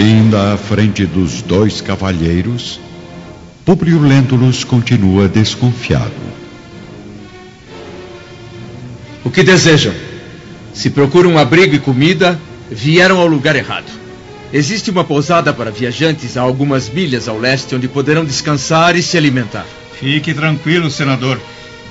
Ainda à frente dos dois cavalheiros, Publio Lentulus continua desconfiado. O que desejam? Se procuram abrigo e comida, vieram ao lugar errado. Existe uma pousada para viajantes a algumas milhas ao leste onde poderão descansar e se alimentar. Fique tranquilo, senador.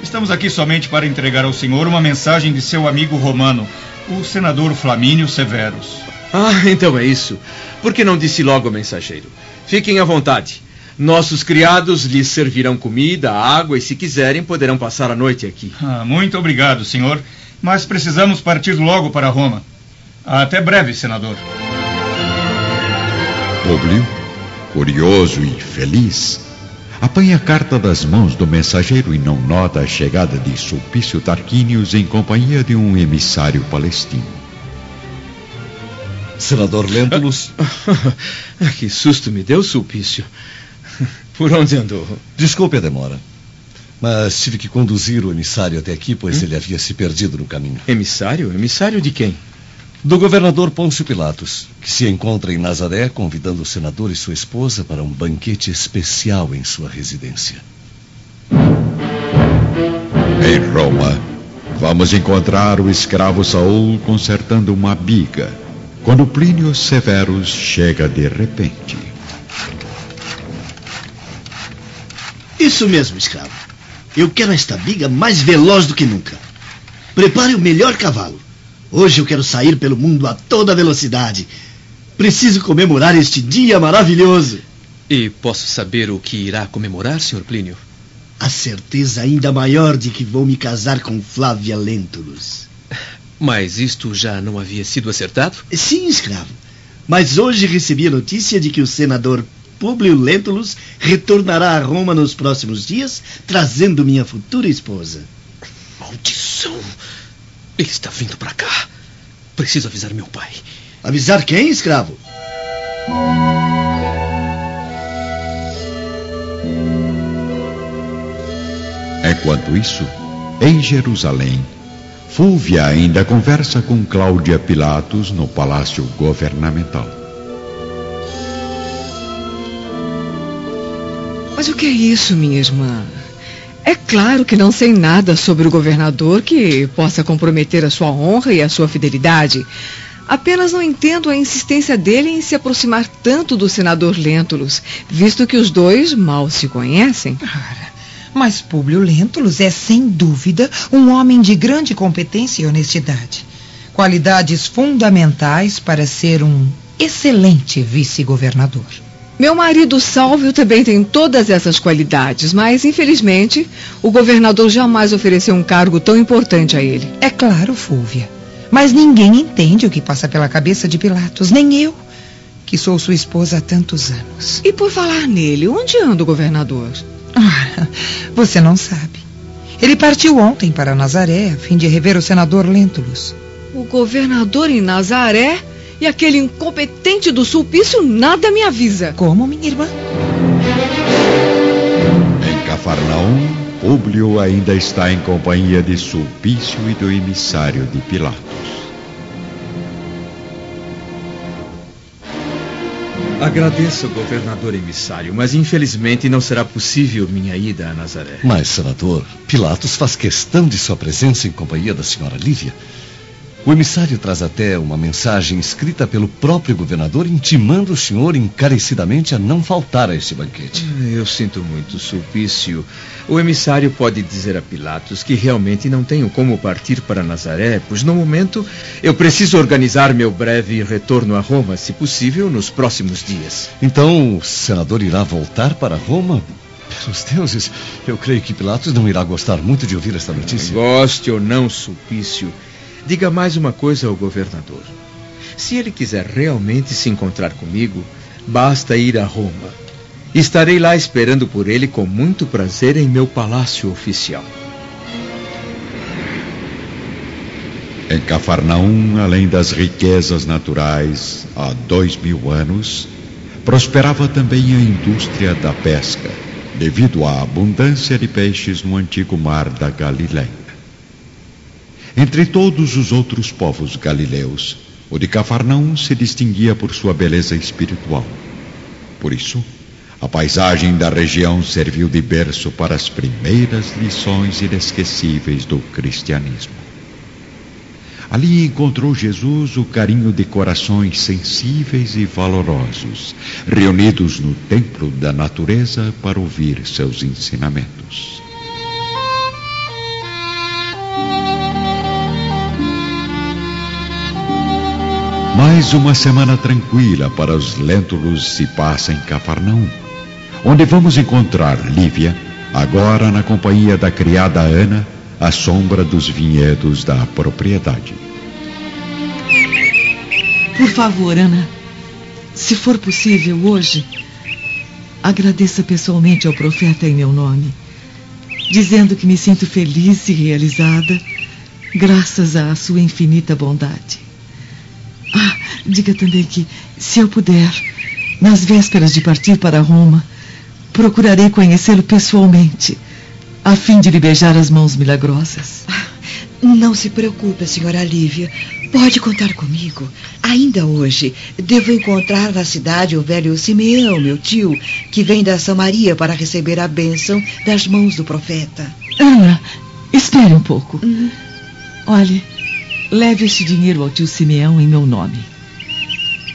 Estamos aqui somente para entregar ao senhor uma mensagem de seu amigo romano, o senador Flamínio Severus. Ah, então é isso. Por que não disse logo ao mensageiro? Fiquem à vontade. Nossos criados lhes servirão comida, água e, se quiserem, poderão passar a noite aqui. Ah, muito obrigado, senhor. Mas precisamos partir logo para Roma. Até breve, senador. Públio, curioso e feliz, apanha a carta das mãos do mensageiro e não nota a chegada de Sulpício Tarquínios em companhia de um emissário palestino. Senador Lentulus. que susto me deu, Sulpício. Por onde andou? Desculpe a demora. Mas tive que conduzir o emissário até aqui, pois hum? ele havia se perdido no caminho. Emissário? Emissário de quem? Do governador Pôncio Pilatos, que se encontra em Nazaré convidando o senador e sua esposa para um banquete especial em sua residência. Em Roma, vamos encontrar o escravo Saul consertando uma biga, quando Plínio Severus chega de repente. Isso mesmo, escravo. Eu quero esta biga mais veloz do que nunca. Prepare o melhor cavalo. Hoje eu quero sair pelo mundo a toda velocidade. Preciso comemorar este dia maravilhoso. E posso saber o que irá comemorar, Sr. Plínio? A certeza ainda maior de que vou me casar com Flávia Lentulus. Mas isto já não havia sido acertado? Sim, escravo. Mas hoje recebi a notícia de que o senador Públio Lentulus retornará a Roma nos próximos dias, trazendo minha futura esposa. Maldição! Ele está vindo para cá. Preciso avisar meu pai. Avisar quem, escravo? Enquanto isso, em Jerusalém, Fúvia ainda conversa com Cláudia Pilatos no palácio governamental. Mas o que é isso, minha irmã? É claro que não sei nada sobre o governador que possa comprometer a sua honra e a sua fidelidade. Apenas não entendo a insistência dele em se aproximar tanto do senador Lentulus, visto que os dois mal se conhecem. Mas Públio Lentulus é, sem dúvida, um homem de grande competência e honestidade. Qualidades fundamentais para ser um excelente vice-governador. Meu marido Sálvio também tem todas essas qualidades, mas infelizmente o governador jamais ofereceu um cargo tão importante a ele. É claro, Fúvia. Mas ninguém entende o que passa pela cabeça de Pilatos, nem eu, que sou sua esposa há tantos anos. E por falar nele, onde anda o governador? Ah, você não sabe. Ele partiu ontem para Nazaré a fim de rever o senador Lentulus. O governador em Nazaré? E aquele incompetente do Sulpício nada me avisa. Como, minha irmã? Em Cafarnaum, Públio ainda está em companhia de Sulpício e do emissário de Pilatos. Agradeço, governador emissário, mas infelizmente não será possível minha ida a Nazaré. Mas, senador, Pilatos faz questão de sua presença em companhia da senhora Lívia. O emissário traz até uma mensagem escrita pelo próprio governador intimando o senhor encarecidamente a não faltar a este banquete. Eu sinto muito, Sulpício. O emissário pode dizer a Pilatos que realmente não tenho como partir para Nazaré, pois no momento eu preciso organizar meu breve retorno a Roma, se possível, nos próximos dias. Então o senador irá voltar para Roma? Pelos deuses, eu creio que Pilatos não irá gostar muito de ouvir esta notícia. Goste ou não, Sulpício. Diga mais uma coisa ao governador. Se ele quiser realmente se encontrar comigo, basta ir a Roma. Estarei lá esperando por ele com muito prazer em meu palácio oficial. Em Cafarnaum, além das riquezas naturais, há dois mil anos, prosperava também a indústria da pesca, devido à abundância de peixes no antigo mar da Galiléia. Entre todos os outros povos galileus, O de Cafarnaum se distinguia por sua beleza espiritual. Por isso, a paisagem da região serviu de berço para as primeiras lições inesquecíveis do cristianismo. Ali encontrou Jesus o carinho de corações sensíveis e valorosos, reunidos no templo da natureza para ouvir seus ensinamentos. Mais uma semana tranquila para os lêntulos se passa em Cafarnaum, onde vamos encontrar Lívia, agora na companhia da criada Ana, à sombra dos vinhedos da propriedade. Por favor, Ana, se for possível hoje, agradeça pessoalmente ao profeta em meu nome, dizendo que me sinto feliz e realizada graças à sua infinita bondade. Diga também que, se eu puder, nas vésperas de partir para Roma, procurarei conhecê-lo pessoalmente, a fim de lhe beijar as mãos milagrosas. Não se preocupe, senhora Lívia. Pode contar comigo. Ainda hoje, devo encontrar na cidade o velho Simeão, meu tio, que vem da Samaria para receber a bênção das mãos do profeta. Ana, espere um pouco. Hum. Olhe, leve este dinheiro ao tio Simeão em meu nome.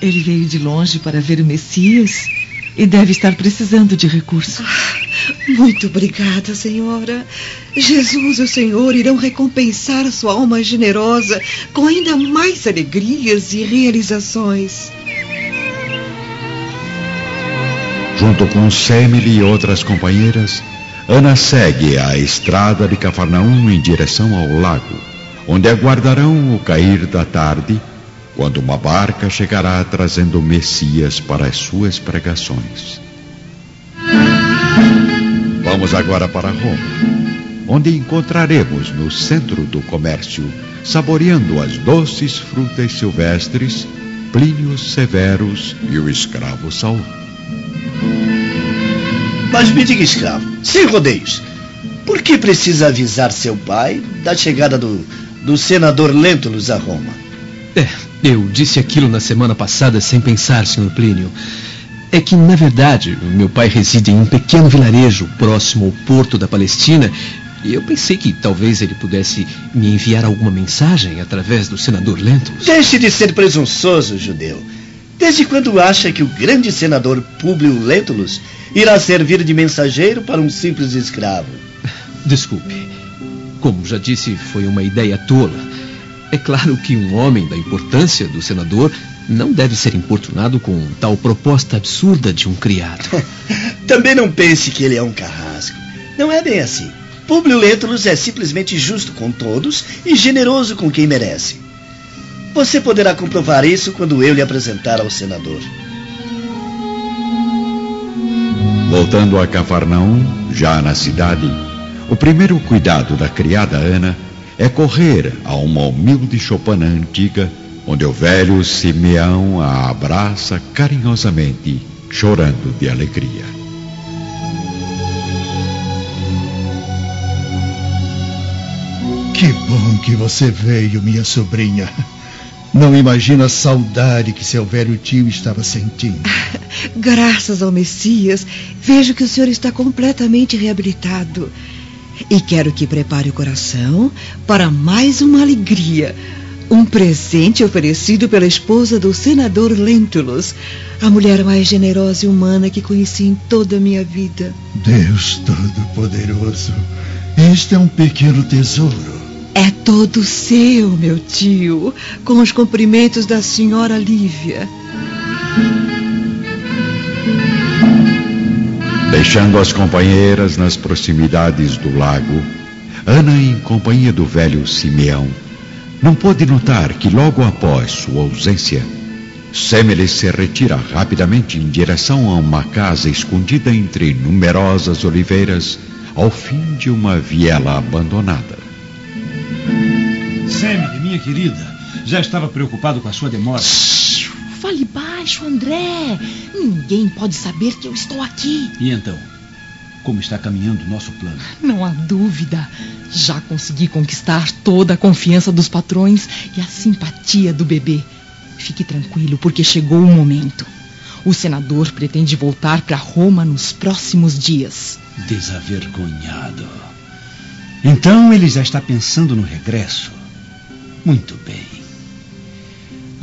Ele veio de longe para ver o Messias e deve estar precisando de recursos. Ah, muito obrigada, senhora. Jesus e o Senhor irão recompensar sua alma generosa com ainda mais alegrias e realizações. Junto com Semele e outras companheiras, Ana segue a estrada de Cafarnaum em direção ao lago, onde aguardarão o cair da tarde, quando uma barca chegará trazendo o Messias para as suas pregações. Vamos agora para Roma, onde encontraremos no centro do comércio, saboreando as doces frutas silvestres, Plínio Severus e o escravo Saul. Mas me diga, escravo, sem rodeios, por que precisa avisar seu pai da chegada do, do senador Lentulus a Roma? É, eu disse aquilo na semana passada sem pensar, Sr. Plínio. É que, na verdade, meu pai reside em um pequeno vilarejo próximo ao porto da Palestina e eu pensei que talvez ele pudesse me enviar alguma mensagem através do senador Lentulus. Deixe de ser presunçoso, judeu. Desde quando acha que o grande senador Públio Lentulus irá servir de mensageiro para um simples escravo? Desculpe. Como já disse, foi uma ideia tola. É claro que um homem da importância do senador não deve ser importunado com tal proposta absurda de um criado. Também não pense que ele é um carrasco. Não é bem assim. Públio Lentulus é simplesmente justo com todos e generoso com quem merece. Você poderá comprovar isso quando eu lhe apresentar ao senador. Voltando a Cafarnaum, já na cidade, o primeiro cuidado da criada Ana é correr a uma humilde choupana antiga onde o velho Simeão a abraça carinhosamente, chorando de alegria. Que bom que você veio, minha sobrinha. Não imagina a saudade que seu velho tio estava sentindo. Graças ao Messias, vejo que o senhor está completamente reabilitado. E quero que prepare o coração para mais uma alegria um presente oferecido pela esposa do senador Lentulus, a mulher mais generosa e humana que conheci em toda a minha vida. Deus Todo-Poderoso, este é um pequeno tesouro. É todo seu, meu tio, com os cumprimentos da senhora Lívia. Deixando as companheiras nas proximidades do lago, Ana, em companhia do velho Simeão, não pôde notar que logo após sua ausência, Semele se retira rapidamente em direção a uma casa escondida entre numerosas oliveiras, ao fim de uma viela abandonada. Semele, minha querida, já estava preocupado com a sua demora. Fale baixo, André. Ninguém pode saber que eu estou aqui. E então? como está caminhando o nosso plano. Não há dúvida. Já consegui conquistar toda a confiança dos patrões e a simpatia do bebê. Fique tranquilo, porque chegou o momento. O senador pretende voltar para Roma nos próximos dias. Desavergonhado. Então ele já está pensando no regresso. Muito bem.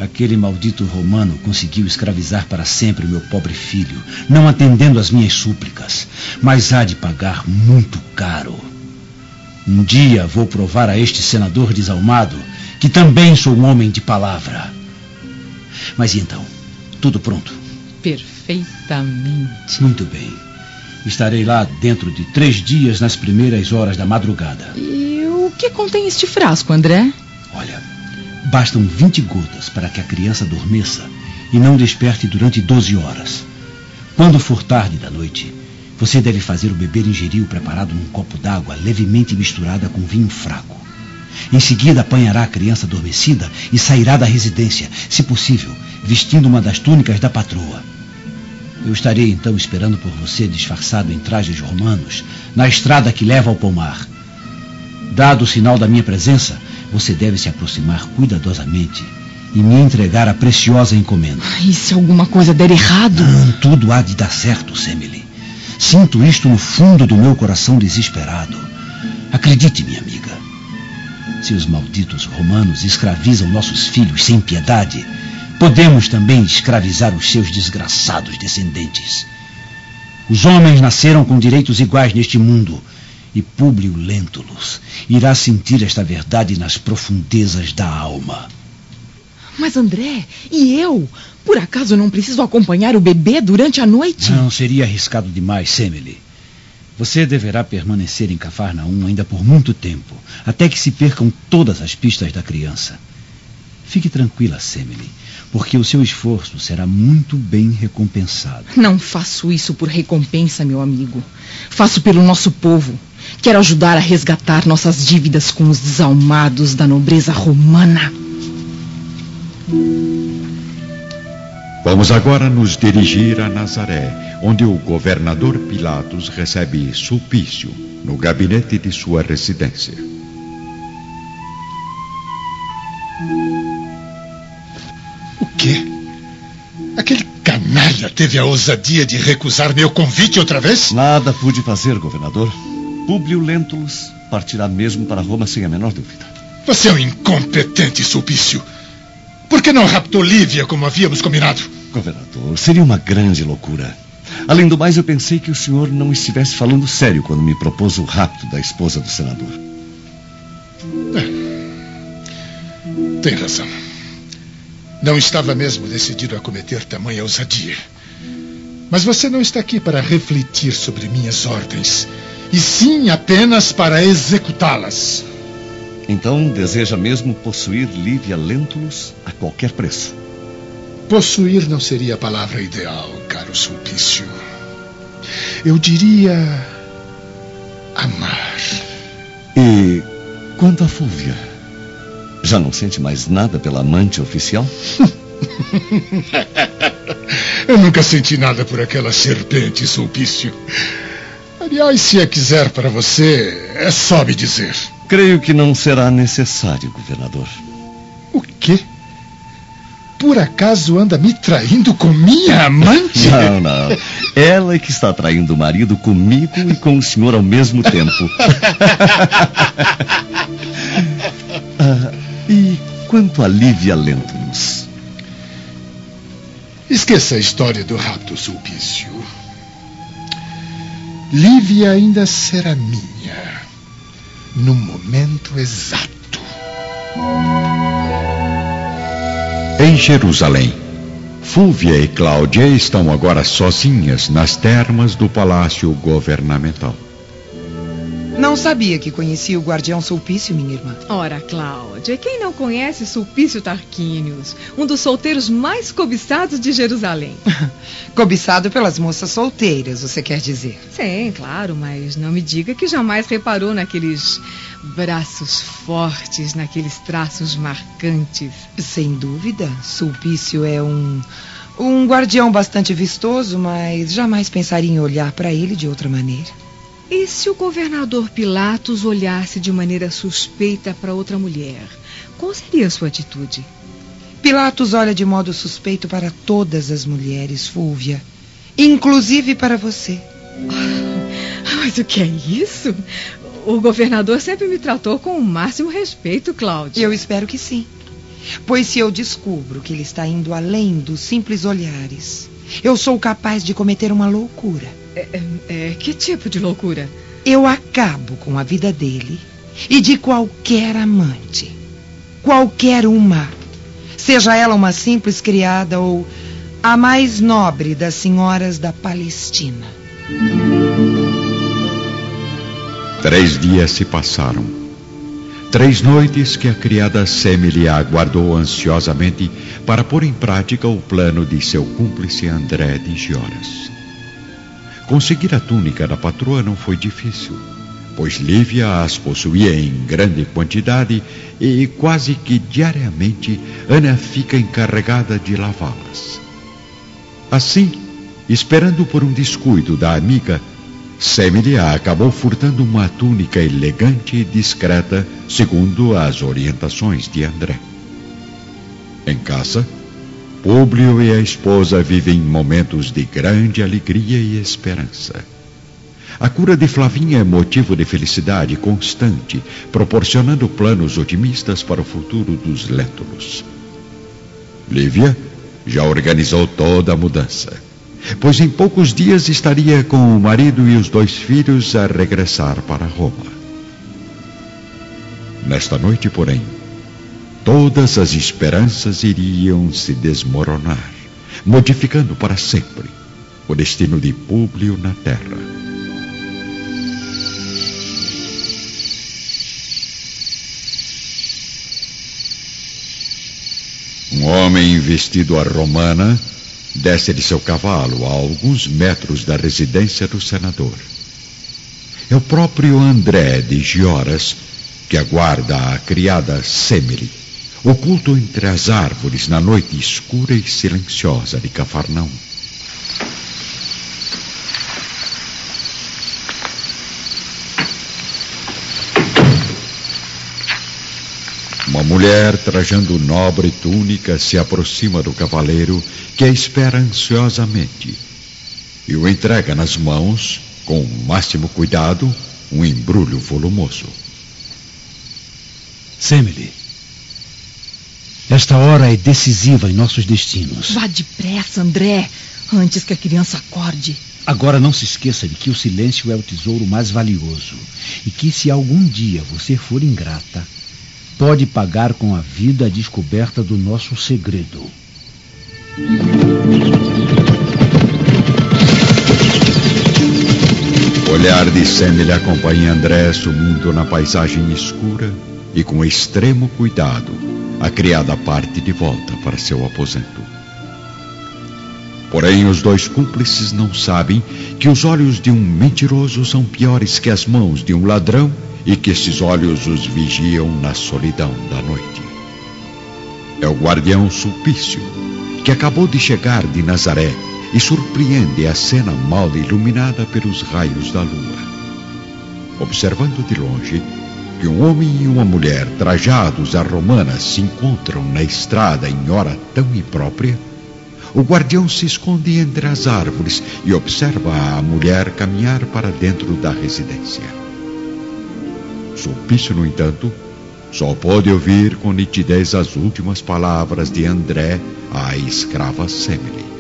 Aquele maldito romano conseguiu escravizar para sempre o meu pobre filho, não atendendo às minhas súplicas, mas há de pagar muito caro. Um dia vou provar a este senador desalmado que também sou um homem de palavra. Mas e então? Tudo pronto? Perfeitamente. Muito bem. Estarei lá dentro de três dias nas primeiras horas da madrugada. E o que contém este frasco, André? Olha, bastam 20 gotas para que a criança adormeça e não desperte durante 12 horas. Quando for tarde da noite, você deve fazer o bebê ingerir o preparado num copo d'água levemente misturada com vinho fraco. Em seguida, apanhará a criança adormecida e sairá da residência, se possível, vestindo uma das túnicas da patroa. Eu estarei então esperando por você, disfarçado em trajes romanos, na estrada que leva ao pomar. Dado o sinal da minha presença, você deve se aproximar cuidadosamente e me entregar a preciosa encomenda. E se alguma coisa der errado? Não, tudo há de dar certo, Semele. Sinto isto no fundo do meu coração desesperado. Acredite, minha amiga. Se os malditos romanos escravizam nossos filhos sem piedade, podemos também escravizar os seus desgraçados descendentes. Os homens nasceram com direitos iguais neste mundo, e Públio Lentulus irá sentir esta verdade nas profundezas da alma. Mas André, e eu? Por acaso não preciso acompanhar o bebê durante a noite? Não, seria arriscado demais, Semele. Você deverá permanecer em Cafarnaum ainda por muito tempo, até que se percam todas as pistas da criança. Fique tranquila, Semele, porque o seu esforço será muito bem recompensado. Não faço isso por recompensa, meu amigo. Faço pelo nosso povo. Quero ajudar a resgatar nossas dívidas com os desalmados da nobreza romana. Vamos agora nos dirigir a Nazaré, onde o governador Pilatos recebe Sulpício, no gabinete de sua residência. O quê? Aquele canalha teve a ousadia de recusar meu convite outra vez? Nada pude fazer, governador. Públio Lentulus partirá mesmo para Roma sem a menor dúvida. Você é um incompetente, Sulpício. Por que não raptou Lívia como havíamos combinado? Governador, seria uma grande loucura. Além do mais, eu pensei que o senhor não estivesse falando sério quando me propôs o rapto da esposa do senador. É. Tem razão. Não estava mesmo decidido a cometer tamanha ousadia. Mas você não está aqui para refletir sobre minhas ordens, e sim apenas para executá-las. Então deseja mesmo possuir Lívia Lentulus a qualquer preço. Possuir não seria a palavra ideal, caro Sulpício. Eu diria. amar. E quanto a Fúvia? Já não sente mais nada pela amante oficial? Eu nunca senti nada por aquela serpente, Sulpício. Aliás, se a quiser para você, é só me dizer. Creio que não será necessário, governador. O quê? Por acaso anda me traindo com minha amante? Não, não. Ela é que está traindo o marido comigo e com o senhor ao mesmo tempo. ah, e quanto a Lívia Lentulus? Esqueça a história do rapto Sulpício. Lívia ainda será minha no momento exato. Em Jerusalém, Fúvia e Cláudia estão agora sozinhas nas termas do palácio governamental. Não sabia que conhecia o guardião Sulpício, minha irmã. Ora, Cláudia, quem não conhece Sulpício Tarquínios, um dos solteiros mais cobiçados de Jerusalém? Cobiçado pelas moças solteiras, você quer dizer? Sim, claro, mas não me diga que jamais reparou naqueles braços fortes, naqueles traços marcantes. Sem dúvida, Sulpício é um um guardião bastante vistoso, mas jamais pensaria em olhar para ele de outra maneira. E se o governador Pilatos olhasse de maneira suspeita para outra mulher, qual seria a sua atitude? Pilatos olha de modo suspeito para todas as mulheres, Fúvia. Inclusive para você. Ah, mas o que é isso? O governador sempre me tratou com o máximo respeito, Cláudia. Eu espero que sim. Pois se eu descubro que ele está indo além dos simples olhares, eu sou capaz de cometer uma loucura. É, é, é, que tipo de loucura? Eu acabo com a vida dele e de qualquer amante. Qualquer uma. Seja ela uma simples criada ou a mais nobre das senhoras da Palestina. Três dias se passaram. Três noites que a criada Semele aguardou ansiosamente para pôr em prática o plano de seu cúmplice André de Gioras. Conseguir a túnica da patroa não foi difícil, pois Lívia as possuía em grande quantidade e quase que diariamente Ana fica encarregada de lavá-las. Assim, esperando por um descuido da amiga, Semilia acabou furtando uma túnica elegante e discreta, segundo as orientações de André. Em casa, Públio e a esposa vivem momentos de grande alegria e esperança. A cura de Flavinha é motivo de felicidade constante, proporcionando planos otimistas para o futuro dos Létulos. Lívia já organizou toda a mudança pois em poucos dias estaria com o marido e os dois filhos a regressar para Roma. Nesta noite, porém, todas as esperanças iriam se desmoronar, modificando para sempre o destino de Públio na terra. Um homem vestido à romana desce de seu cavalo a alguns metros da residência do senador. É o próprio André de Gioras que aguarda a criada Semele, oculto entre as árvores na noite escura e silenciosa de Cafarnão. Uma mulher trajando nobre túnica se aproxima do cavaleiro que a espera ansiosamente e o entrega nas mãos, com o máximo cuidado, um embrulho volumoso. Semele, esta hora é decisiva em nossos destinos. Vá depressa, André, antes que a criança acorde. Agora não se esqueça de que o silêncio é o tesouro mais valioso e que se algum dia você for ingrata, pode pagar com a vida a descoberta do nosso segredo. O olhar de Semele acompanha André sumindo na paisagem escura e com extremo cuidado a criada parte de volta para seu aposento. Porém, os dois cúmplices não sabem que os olhos de um mentiroso são piores que as mãos de um ladrão e que esses olhos os vigiam na solidão da noite. É o guardião Sulpício, que acabou de chegar de Nazaré e surpreende a cena mal iluminada pelos raios da lua. Observando de longe que um homem e uma mulher trajados à romana se encontram na estrada em hora tão imprópria, o guardião se esconde entre as árvores e observa a mulher caminhar para dentro da residência. Sulpício, no entanto, só pôde ouvir com nitidez as últimas palavras de André à escrava Semele.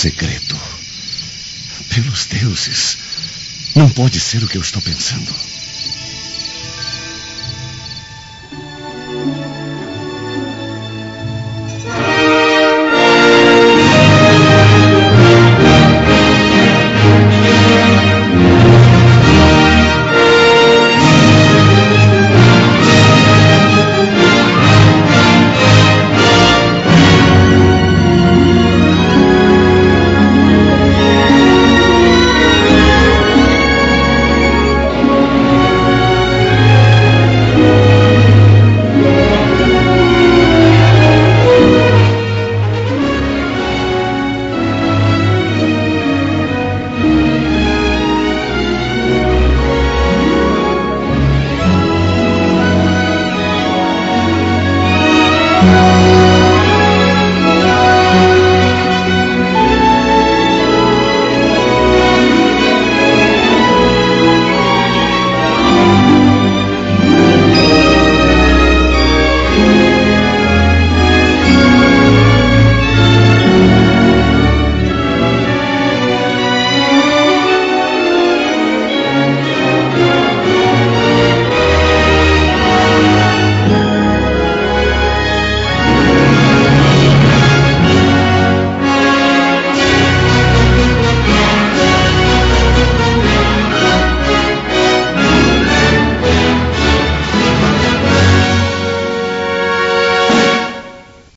Segredo. Pelos deuses. Não pode ser o que eu estou pensando.